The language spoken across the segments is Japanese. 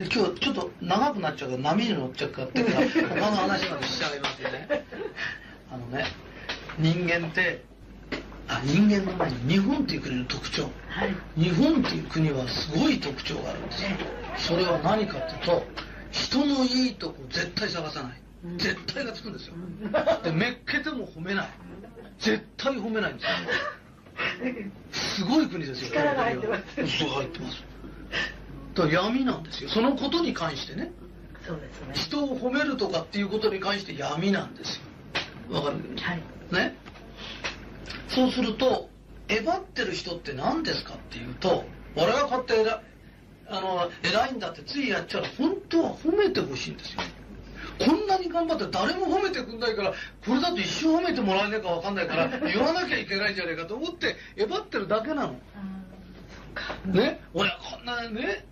今日ちょっと長くなっちゃうから波に乗っちゃうからってから他の話までしちゃいますよね。あのね人間ってあ人間の前に日本っていう国の特徴、はい、日本っていう国はすごい特徴があるんですよ。それは何かっていうと人のいいとこ絶対探さない。絶対がつくんですよ。でめっけても褒めない。絶対褒めないんですよ。すごい国ですよ。力が入ってますだから闇なんですよ。そのことに関してね。そうですね。人を褒めるとかっていうことに関して闇なんですよ。わかる？はい。ね？そうするとえばってる人って何ですかっていうと俺がこうやって偉あの偉いんだってついやっちゃう本当は褒めてほしいんですよ。こんなに頑張って誰も褒めてくんないからこれだと一生褒めてもらえないか分かんないから言わなきゃいけないんじゃないかと思ってえばってるだけなの。ね？俺はこんなね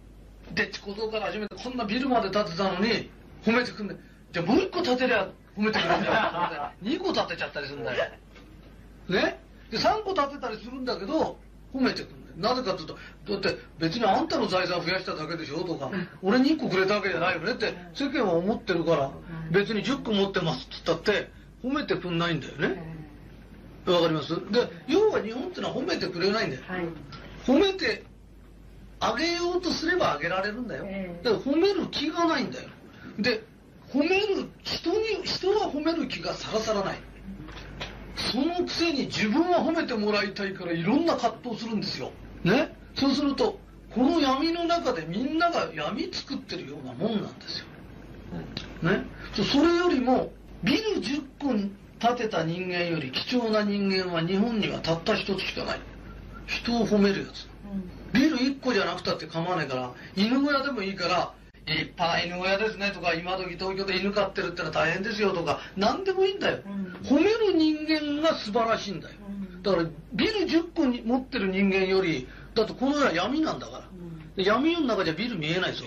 でっち小僧から始めてこんなビルまで建てたのに褒めてくんないじゃあもう一個建てりゃ褒めてくれるんだよ。2個建てちゃったりするんだよ。ね？で3個建てたりするんだけど褒めてくんなぜかというと、だって別にあんたの財産増やしただけでしょとか、俺に1個くれたわけじゃないよねって世間は思ってるから、別に10個持ってますって言ったって褒めてくんないんだよね。わかります？で、要は日本ってのは褒めてくれないんだよ。褒めてあげようとすればあげられるんだよ。だから褒める気がないんだよ。で、褒める、人に、人は褒める気がさらさらない。そのくせに自分は褒めてもらいたいからいろんな葛藤するんですよ。ね？そうするとこの闇の中でみんなが闇作ってるようなもんなんですよ。ね？それよりもビル10個建てた人間より貴重な人間は日本にはたった一つしかない。人を褒めるやつ。ビル1個じゃなくたって構わないから、犬小屋でもいいから、立派な犬小屋ですねとか、今時東京で犬飼ってるってのは大変ですよとか、何でもいいんだよ。褒める人間が素晴らしいんだよ。だからビル10個に持ってる人間よりだってこの世は闇なんだから、うん、闇の中じゃビル見えないぞ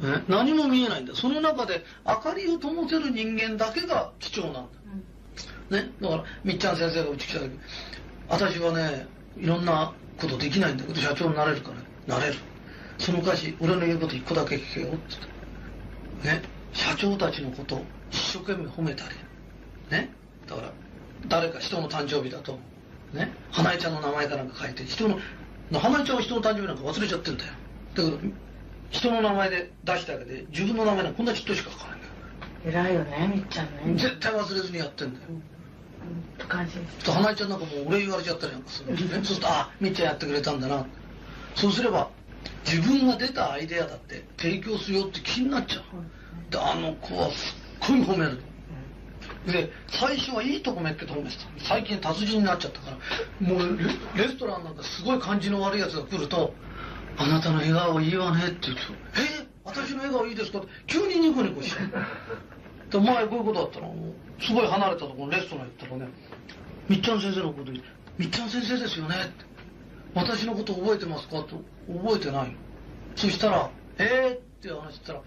って、ね、何も見えないんだ。その中で明かりを灯せる人間だけが貴重なんだ、うん、ね、だからみっちゃん先生がうち来た時私はねいろんなことできないんだけど社長になれるから、ね、なれる。その歌詞俺の言うこと一個だけ聞けよ。って言って。ね。社長たちのことを一生懸命褒めたり。ね。だから誰か人の誕生日だと、ね、花江ちゃんの名前かなんか書いて、人の、花江ちゃんは人の誕生日なんか忘れちゃってんだよ。だけど、人の名前で出しただけで、自分の名前なんかこんなちっとしか書かない。んだよ。偉いよね、みっちゃんね。絶対忘れずにやってんだよ。うんと感心す花江ちゃんなんかもう俺言われちゃったりなんかする。そうすると、あ、みっちゃんやってくれたんだな。そうすれば、自分が出たアイデアだって提供するよって気になっちゃう。で、あの子はすっごい褒める。で最初はいいとこめっけと褒めてた最近達人になっちゃったからもうレストランなんかすごい感じの悪いやつが来ると「あなたの笑顔いいわね」って言うと「え私の笑顔いいですか?」って急にニコニコしちゃうで前こういうことだったのすごい離れたところのレストラン行ったらね「みっちゃん先生のこと言って「みっちゃん先生ですよね」って「私のこと覚えてますか?」と「覚えてないの」そしたら「えー?」って話したら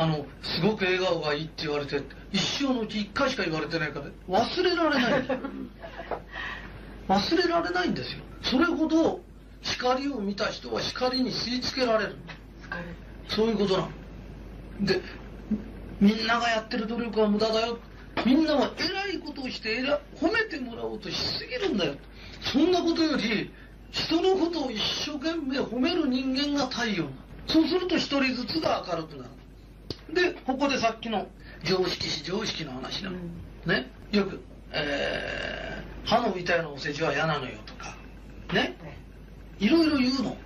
あの、すごく笑顔がいいって言われて、一生のうち一回しか言われてないから、忘れられない 忘れられないんですよ。それほど、光を見た人は光に吸い付けられる。そういうことなの。で、みんながやってる努力は無駄だよ。みんなは偉いことをして偉褒めてもらおうとしすぎるんだよ。そんなことより、人のことを一生懸命褒める人間が太陽。そうすると一人ずつが明るくなる。で、ここでさっきの常識し常識の話なの。ね？よく、えー、歯の痛いのお世辞は嫌なのよとか、ね？いろいろ言うの。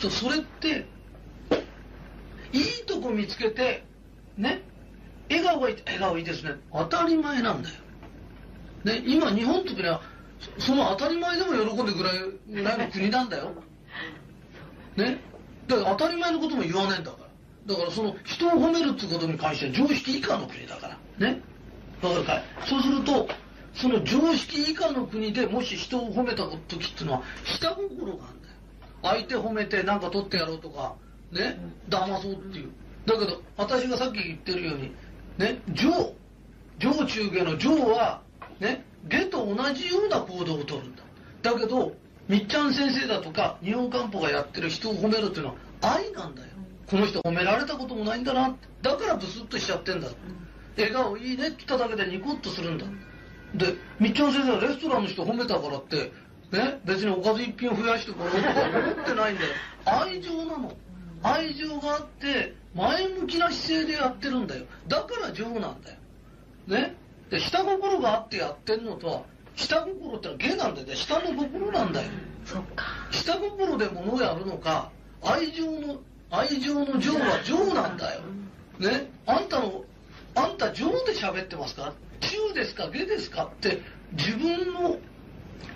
とそれって、いいとこ見つけて、ね。笑顔がいい、笑顔いいですね。当たり前なんだよ。ね。今日本というのは、その当たり前でも喜んでくれぐらいの国なんだよ。ね。だから当たり前のことも言わないんだから。だからその人を褒めるってことに関しては常識以下の国だから。ね。わかるかい？そうすると、その常識以下の国でもし人を褒めた時っていうのは下心があるんだよ。相手褒めてなんか取ってやろうとか、ね、騙そうっていう。だけど、私がさっき言ってるように、ね、上、上中下の上は、ね、下と同じような行動をとるんだ。だけど、みっちゃん先生だとか、日本漢方がやってる人を褒めるっていうのは愛なんだよ。この人褒められたこともないんだな。だからブスッとしちゃってんだ。笑顔いいねって言っただけでニコッとするんだ。で、みっちゃん先生はレストランの人褒めたからって、ね、別におかず一品を増やしてころうとか思ってないんだよ。愛情なの。愛情があって、前向きな姿勢でやってるんだよ。だから情なんだよ。ね？で、下心があってやってんのとは、下心ってのは芸なんだよね。下の心なんだよ。そっか。下心で物をやるのか、愛情の、愛情の情は情なんだよ。ね？あんたの、あんた情で喋ってますか？中ですか？下ですか？って、自分の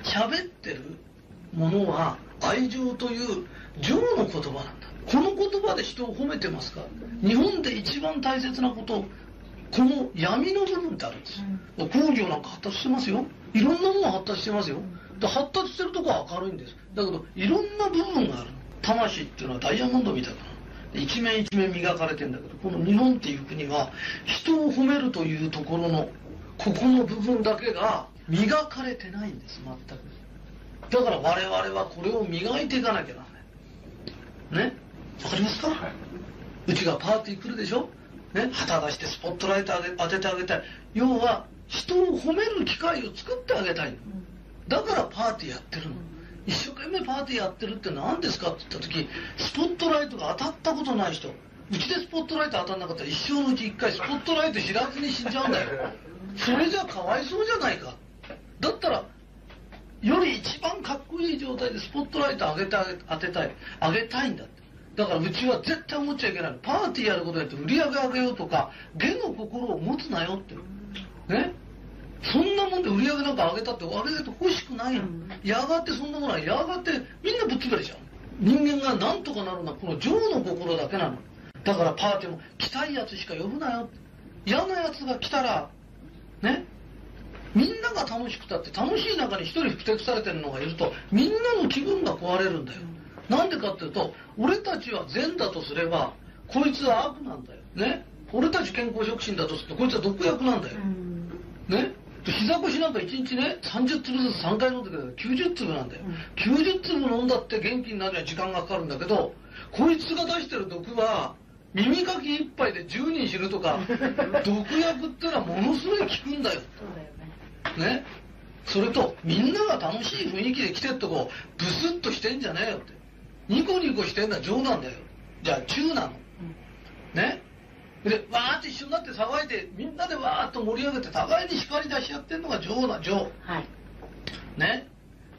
喋ってるものは愛情という情の言葉なんだ。この言葉で人を褒めてますか？日本で一番大切なこと、この闇の部分ってあるんです。工業なんか発達してますよ。いろんなもの発達してますよ。で発達してるとこは明るいんです。だけど、いろんな部分がある。魂っていうのはダイヤモンドみたいな。一面一面磨かれてんだけど、この日本っていう国は、人を褒めるというところの、ここの部分だけが磨かれてないんです、全く。だから我々はこれを磨いていかなきゃならない。ね？わかりますか、うちがパーティー来るでしょ？ね？旗出してスポットライト当ててあげたい。要は、人を褒める機会を作ってあげたいの。だからパーティーやってるの。一生懸命パーティーやってるって何ですかって言った時、スポットライトが当たったことない人。うちでスポットライト当たんなかったら一生のうち一回スポットライト知らずに死んじゃうんだよ。それじゃかわいそうじゃないか。だったら、より一番かっこいい状態でスポットライト上げてあげ当てたい。上げたいんだって。だからうちは絶対思っちゃいけないの。パーティーやることによって売り上げ上げようとか、下の心を持つなよって。ね？そんなもんで売り上げなんか上げたって上げて欲しくないの。やがてそんなものはやがてみんなぶっ潰れちゃう。人間がなんとかなるのはこの情の心だけなの。だからパーティーも来たいやつしか呼ぶなよ。嫌なやつが来たら、ね？みんなが楽しくたって楽しい中に一人ふてくされてるのがいるとみんなの気分が壊れるんだよ。なんでかっていうと、俺たちは善だとすれば、こいつは悪なんだよ。ね俺たち健康促進だとすると、こいつは毒薬なんだよ。ね膝腰なんか1日ね、30粒ずつ3回飲んでくれる90粒なんだよ。90粒飲んだって元気になるには時間がかかるんだけど、こいつが出してる毒は、耳かき一杯で10人死ぬとか、毒薬ってのはものすごい効くんだよ。そうだよね。ね。それと、みんなが楽しい雰囲気で来てっとこ、ブスッとしてんじゃねえよって。ニコニコしてんのは情なんだよ。じゃあ、中なの。ね？で、わーって一緒になって騒いで、みんなでわーっと盛り上げて、互いに光り出し合ってんのが情な、情。はい。ね？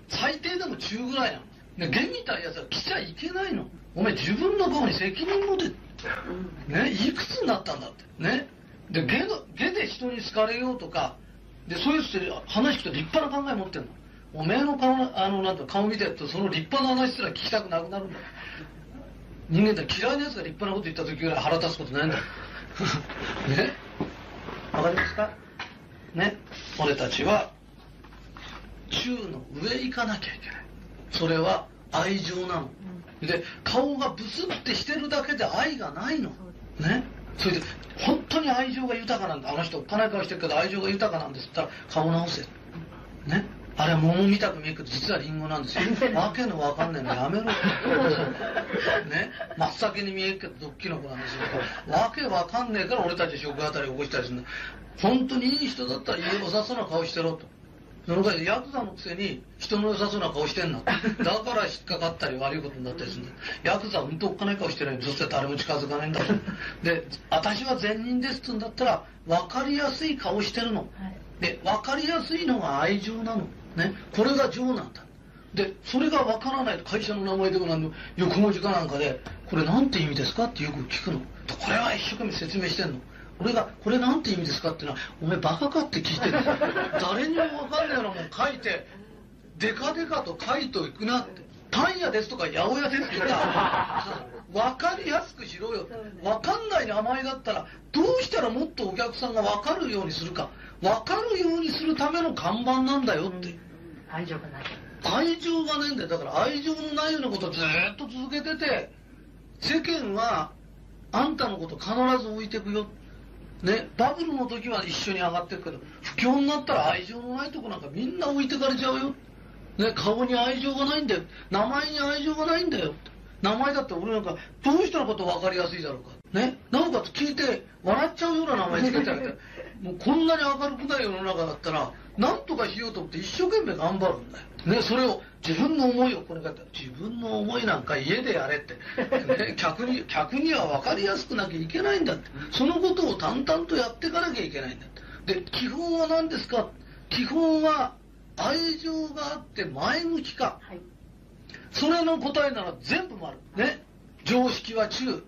最低でも中ぐらいなの。ね、ゲみたいなやつは来ちゃいけないの。お前自分の顔に責任持て。ね、いくつになったんだって。ね？で、ゲの、ゲで人に好かれようとか、で、そういう人話聞くと立派な考え持ってんの。おめえの顔な、あの、なんて顔見てると、その立派な話すら聞きたくなくなるんだよ。人間って嫌いな奴が立派なこと言った時ぐらい腹立つことないんだよ。ね？わかりますか？ね？俺たちは、中の上行かなきゃいけない。それは愛情なの。で、顔がブスってしてるだけで愛がないの。ね？それで、本当に愛情が豊かなんだ。あの人、汚い顔してるけど愛情が豊かなんですって言ったら、顔直せ。ね？あれは桃みたく見えるけど、実はリンゴなんですよ。わけのわかんないのやめろ。ね？真っ先に見えるけど、ドッキの子なんですよ。わけわかんねえから俺たち食あたり起こしたりするんだ。本当にいい人だったら良さそうな顔してろと。その代ヤクザのくせに人の良さそうな顔してんな。だから引っかかったり悪いことになったりするんだ。ヤクザはうんとおっかない顔してないそして誰も近づかないんだと。で、私は善人ですって言うんだったら、分かりやすい顔してるの。はい。で、分かりやすいのが愛情なの。ね。これが情なんだ。で、それが分からないと会社の名前でもなんの横文字かなんかで、これなんて意味ですかってよく聞くの。これは一生懸命説明してんの。俺が、これなんて意味ですかってのは、お前バカかって聞いてる。誰にも分かんないようなもん書いて、デカデカと書いといくなって。パン屋ですとか八百屋ですって言ったら、分かりやすくしろよ。分かんない名前だったら、どうしたらもっとお客さんが分かるようにするか。分かるようにするための看板なんだよって。愛情がない。愛情がねえんだよ。だから愛情のないようなことをずーっと続けてて、世間はあんたのこと必ず置いてくよ。ね、バブルの時は一緒に上がってるけど、不況になったら愛情のないとこなんかみんな置いてかれちゃうよ。ね、顔に愛情がないんだよ。名前に愛情がないんだよ。名前だって俺なんかどうしたらこと分かりやすいだろうか。ね？なおかつ聞いて笑っちゃうような名前つけてあげて、もうこんなに明るくない世の中だったら、なんとかしようと思って一生懸命頑張るんだよ。ね、それを自分の思いをこれかって、自分の思いなんか家でやれって。ね、客に、客には分かりやすくなきゃいけないんだって。そのことを淡々とやっていかなきゃいけないんだって。で、基本は何ですか？基本は愛情があって前向きか。はい。それの答えなら全部丸。ね。常識は中。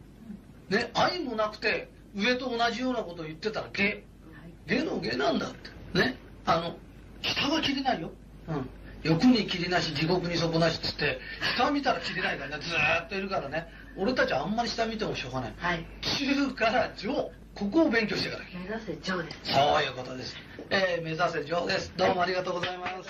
ね。愛もなくて、上と同じようなことを言ってたら下。はい。下の下なんだって。ね。あの、下は切れないよ。うん。欲に切りなし、地獄に底なしっつって、下見たら切れないからね、ずーっといるからね。俺たちあんまり下見てもしょうがない。はい。中から上。ここを勉強していかなきゃ。目指せ上です。そういうことです。えー目指せ上です。どうもありがとうございます。